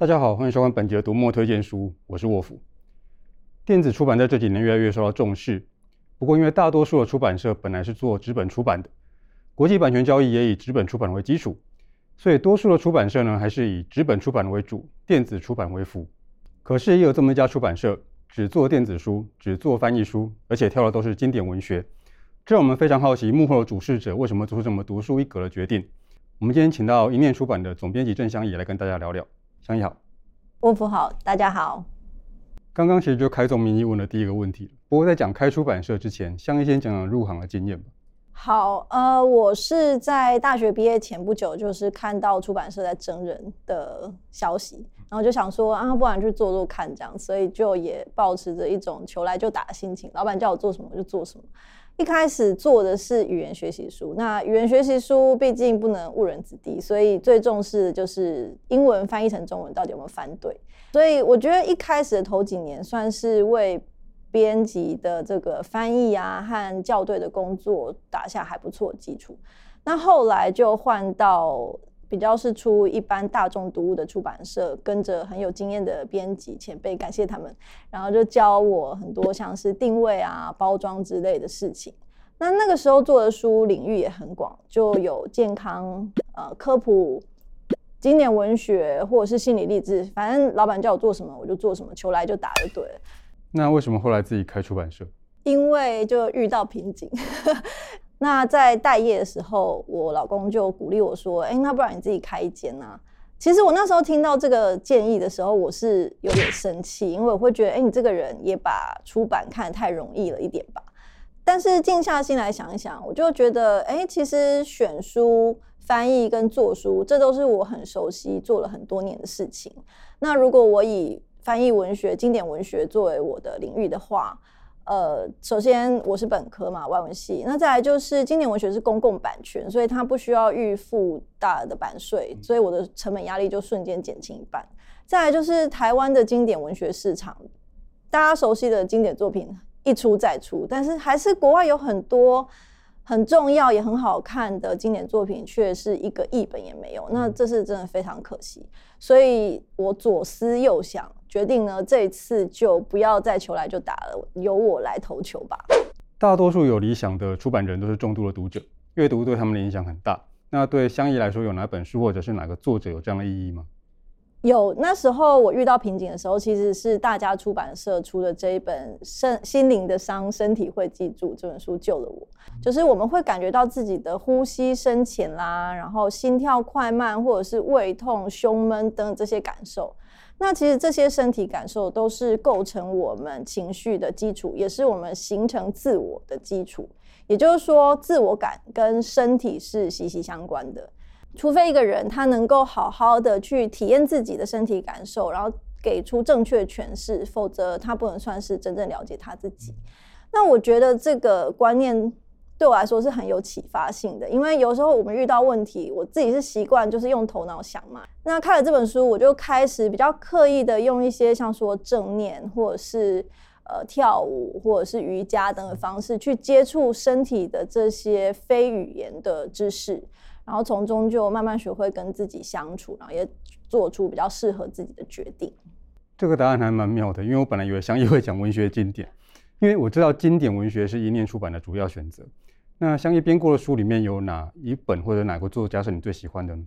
大家好，欢迎收看本集的读墨推荐书，我是沃夫。电子出版在这几年越来越受到重视，不过因为大多数的出版社本来是做纸本出版的，国际版权交易也以纸本出版为基础，所以多数的出版社呢还是以纸本出版为主，电子出版为辅。可是也有这么一家出版社，只做电子书，只做翻译书，而且挑的都是经典文学，这让我们非常好奇幕后的主事者为什么做出这么独树一格的决定。我们今天请到一念出版的总编辑郑香怡来跟大家聊聊。香怡好，沃夫好，大家好。刚刚其实就开宗明义问了第一个问题，不过在讲开出版社之前，香怡先讲讲入行的经验吧。好，呃，我是在大学毕业前不久，就是看到出版社在征人的消息，然后就想说啊，不然去做做看这样，所以就也保持着一种求来就打的心情，老板叫我做什么我就做什么。一开始做的是语言学习书，那语言学习书毕竟不能误人子弟，所以最重视的就是英文翻译成中文到底有没有翻对。所以我觉得一开始的头几年算是为编辑的这个翻译啊和校对的工作打下还不错的基础。那后来就换到。比较是出一般大众读物的出版社，跟着很有经验的编辑前辈，感谢他们，然后就教我很多像是定位啊、包装之类的事情。那那个时候做的书领域也很广，就有健康、呃科普、经典文学或者是心理励志，反正老板叫我做什么我就做什么，求来就打就对了。那为什么后来自己开出版社？因为就遇到瓶颈。那在待业的时候，我老公就鼓励我说：“哎，那不然你自己开一间啊？”其实我那时候听到这个建议的时候，我是有点生气，因为我会觉得：“哎，你这个人也把出版看得太容易了一点吧？”但是静下心来想一想，我就觉得：“哎，其实选书、翻译跟做书，这都是我很熟悉、做了很多年的事情。那如果我以翻译文学、经典文学作为我的领域的话，呃，首先我是本科嘛，外文系。那再来就是经典文学是公共版权，所以它不需要预付大额的版税，所以我的成本压力就瞬间减轻一半。再来就是台湾的经典文学市场，大家熟悉的经典作品一出再出，但是还是国外有很多很重要也很好看的经典作品，却是一个译本也没有，那这是真的非常可惜。所以我左思右想。决定呢，这一次就不要再求来就打了，由我来投球吧。大多数有理想的出版人都是重度的读者，阅读对他们的影响很大。那对香怡来说，有哪本书或者是哪个作者有这样的意义吗？有，那时候我遇到瓶颈的时候，其实是大家出版社出的这一本《身心灵的伤，身体会记住》这本书救了我。就是我们会感觉到自己的呼吸深浅啦，然后心跳快慢，或者是胃痛、胸闷等等这些感受。那其实这些身体感受都是构成我们情绪的基础，也是我们形成自我的基础。也就是说，自我感跟身体是息息相关的。除非一个人他能够好好的去体验自己的身体感受，然后给出正确诠释，否则他不能算是真正了解他自己。那我觉得这个观念。对我来说是很有启发性的，因为有时候我们遇到问题，我自己是习惯就是用头脑想嘛。那看了这本书，我就开始比较刻意的用一些像说正念，或者是呃跳舞，或者是瑜伽等的方式去接触身体的这些非语言的知识，然后从中就慢慢学会跟自己相处，然后也做出比较适合自己的决定。这个答案还蛮妙的，因为我本来以为香怡会讲文学经典，因为我知道经典文学是一念出版的主要选择。那香怡编过的书里面有哪一本或者哪个作家是你最喜欢的呢？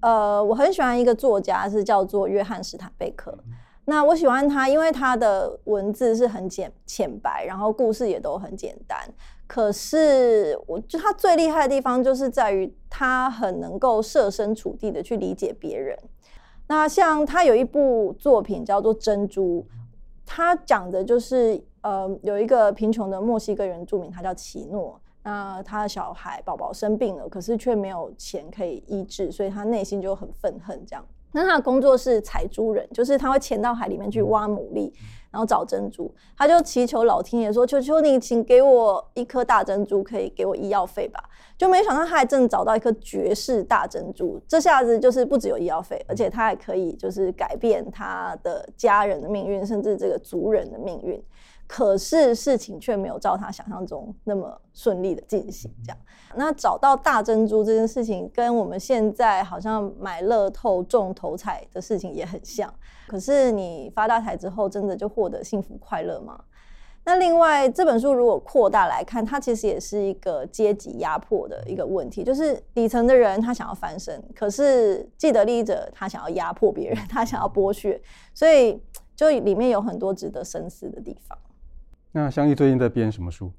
呃，我很喜欢一个作家，是叫做约翰·史坦贝克。那我喜欢他，因为他的文字是很简浅白，然后故事也都很简单。可是，我觉得他最厉害的地方就是在于他很能够设身处地的去理解别人。那像他有一部作品叫做《珍珠》，他讲的就是呃，有一个贫穷的墨西哥原住民，他叫奇诺。那他的小孩宝宝生病了，可是却没有钱可以医治，所以他内心就很愤恨。这样，那他的工作是采珠人，就是他会潜到海里面去挖牡蛎，然后找珍珠。他就祈求老天爷说：“求求你，请给我一颗大珍珠，可以给我医药费吧。”就没想到他还真找到一颗绝世大珍珠，这下子就是不只有医药费，而且他还可以就是改变他的家人的命运，甚至这个族人的命运。可是事情却没有照他想象中那么顺利的进行。这样，那找到大珍珠这件事情，跟我们现在好像买乐透中头彩的事情也很像。可是你发大财之后，真的就获得幸福快乐吗？那另外这本书如果扩大来看，它其实也是一个阶级压迫的一个问题，就是底层的人他想要翻身，可是既得利益者他想要压迫别人，他想要剥削，所以就里面有很多值得深思的地方。那香溢最近在编什么书？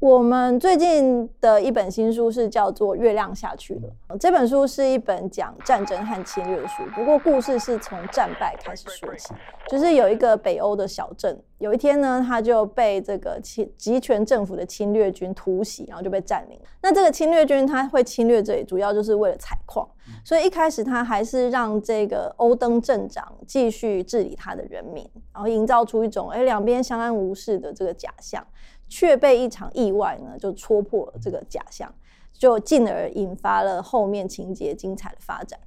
我们最近的一本新书是叫做《月亮下去了》。这本书是一本讲战争和侵略的书，不过故事是从战败开始说起。就是有一个北欧的小镇，有一天呢，他就被这个侵集权政府的侵略军突袭，然后就被占领。那这个侵略军他会侵略这里，主要就是为了采矿。所以一开始他还是让这个欧登镇长继续治理他的人民，然后营造出一种哎两边相安无事的这个假象。却被一场意外呢，就戳破了这个假象，就进而引发了后面情节精彩的发展。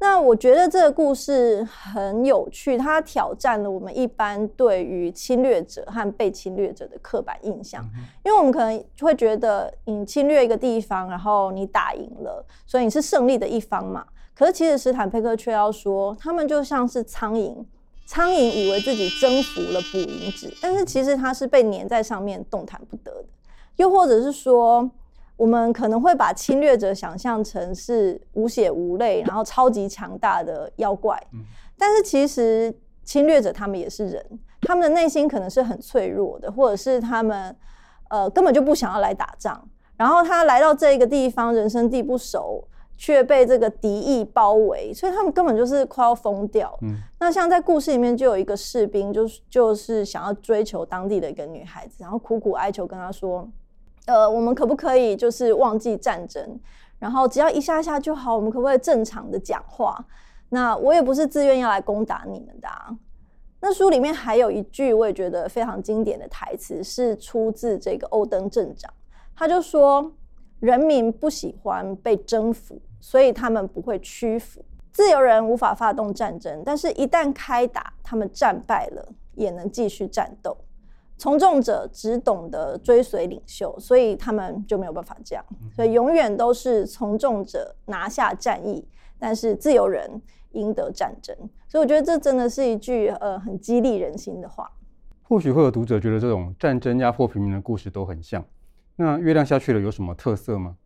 那我觉得这个故事很有趣，它挑战了我们一般对于侵略者和被侵略者的刻板印象，因为我们可能会觉得你侵略一个地方，然后你打赢了，所以你是胜利的一方嘛。可是其实史坦佩克却要说，他们就像是苍蝇。苍蝇以为自己征服了捕蝇纸，但是其实它是被粘在上面动弹不得的。又或者是说，我们可能会把侵略者想象成是无血无泪，然后超级强大的妖怪。但是其实侵略者他们也是人，他们的内心可能是很脆弱的，或者是他们呃根本就不想要来打仗。然后他来到这个地方，人生地不熟。却被这个敌意包围，所以他们根本就是快要疯掉。嗯，那像在故事里面就有一个士兵，就是就是想要追求当地的一个女孩子，然后苦苦哀求跟她说：“呃，我们可不可以就是忘记战争，然后只要一下下就好？我们可不可以正常的讲话？那我也不是自愿要来攻打你们的啊。”那书里面还有一句我也觉得非常经典的台词，是出自这个欧登镇长，他就说。人民不喜欢被征服，所以他们不会屈服。自由人无法发动战争，但是一旦开打，他们战败了也能继续战斗。从众者只懂得追随领袖，所以他们就没有办法这样。所以永远都是从众者拿下战役，但是自由人赢得战争。所以我觉得这真的是一句呃很激励人心的话。或许会有读者觉得这种战争压迫平民的故事都很像。那月亮下去了有什么特色吗？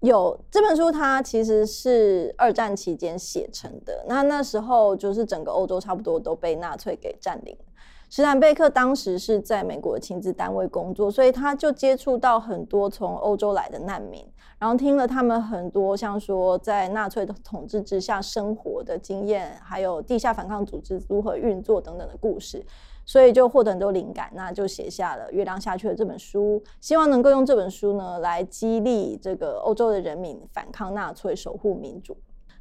有，这本书它其实是二战期间写成的。那那时候就是整个欧洲差不多都被纳粹给占领。史坦贝克当时是在美国的情治单位工作，所以他就接触到很多从欧洲来的难民，然后听了他们很多像说在纳粹的统治之下生活的经验，还有地下反抗组织如何运作等等的故事。所以就获得很多灵感，那就写下了《月亮下去了》这本书，希望能够用这本书呢来激励这个欧洲的人民反抗纳粹，守护民主。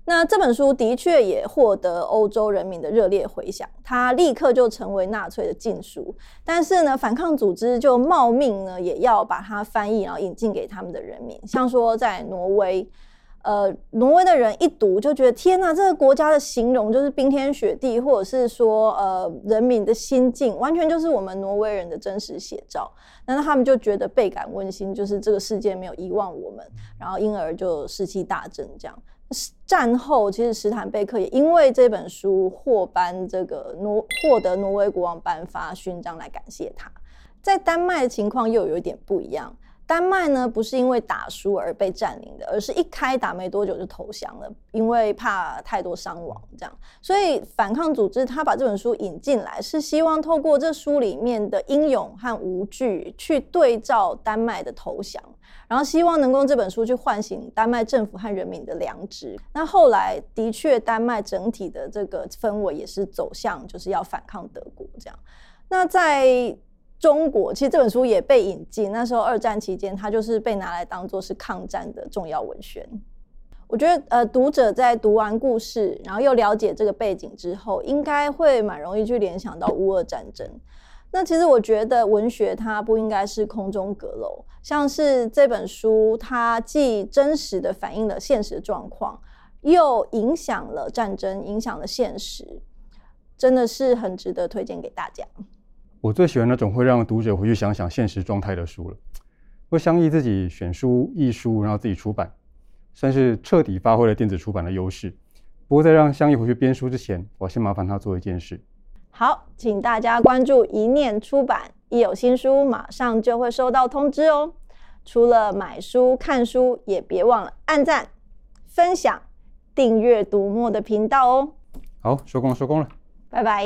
那这本书的确也获得欧洲人民的热烈回响，它立刻就成为纳粹的禁书。但是呢，反抗组织就冒命呢也要把它翻译，然后引进给他们的人民，像说在挪威。呃，挪威的人一读就觉得天哪，这个国家的形容就是冰天雪地，或者是说呃人民的心境，完全就是我们挪威人的真实写照。那他们就觉得倍感温馨，就是这个世界没有遗忘我们，然后因而就士气大振。这样战后，其实史坦贝克也因为这本书获颁这个挪获得挪威国王颁发勋章来感谢他。在丹麦的情况又有一点不一样。丹麦呢，不是因为打输而被占领的，而是一开打没多久就投降了，因为怕太多伤亡，这样。所以反抗组织他把这本书引进来，是希望透过这书里面的英勇和无惧，去对照丹麦的投降，然后希望能够用这本书去唤醒丹麦政府和人民的良知。那后来的确，丹麦整体的这个氛围也是走向就是要反抗德国这样。那在中国其实这本书也被引进，那时候二战期间，它就是被拿来当做是抗战的重要文宣。我觉得，呃，读者在读完故事，然后又了解这个背景之后，应该会蛮容易去联想到乌俄战争。那其实我觉得文学它不应该是空中阁楼，像是这本书，它既真实的反映了现实状况，又影响了战争，影响了现实，真的是很值得推荐给大家。我最喜欢那种会让读者回去想想现实状态的书了。会相依自己选书、译书，然后自己出版，算是彻底发挥了电子出版的优势。不过在让相依回去编书之前，我先麻烦他做一件事。好，请大家关注一念出版，一有新书马上就会收到通知哦。除了买书、看书，也别忘了按赞、分享、订阅读墨的频道哦。好，收工了，收工了，拜拜。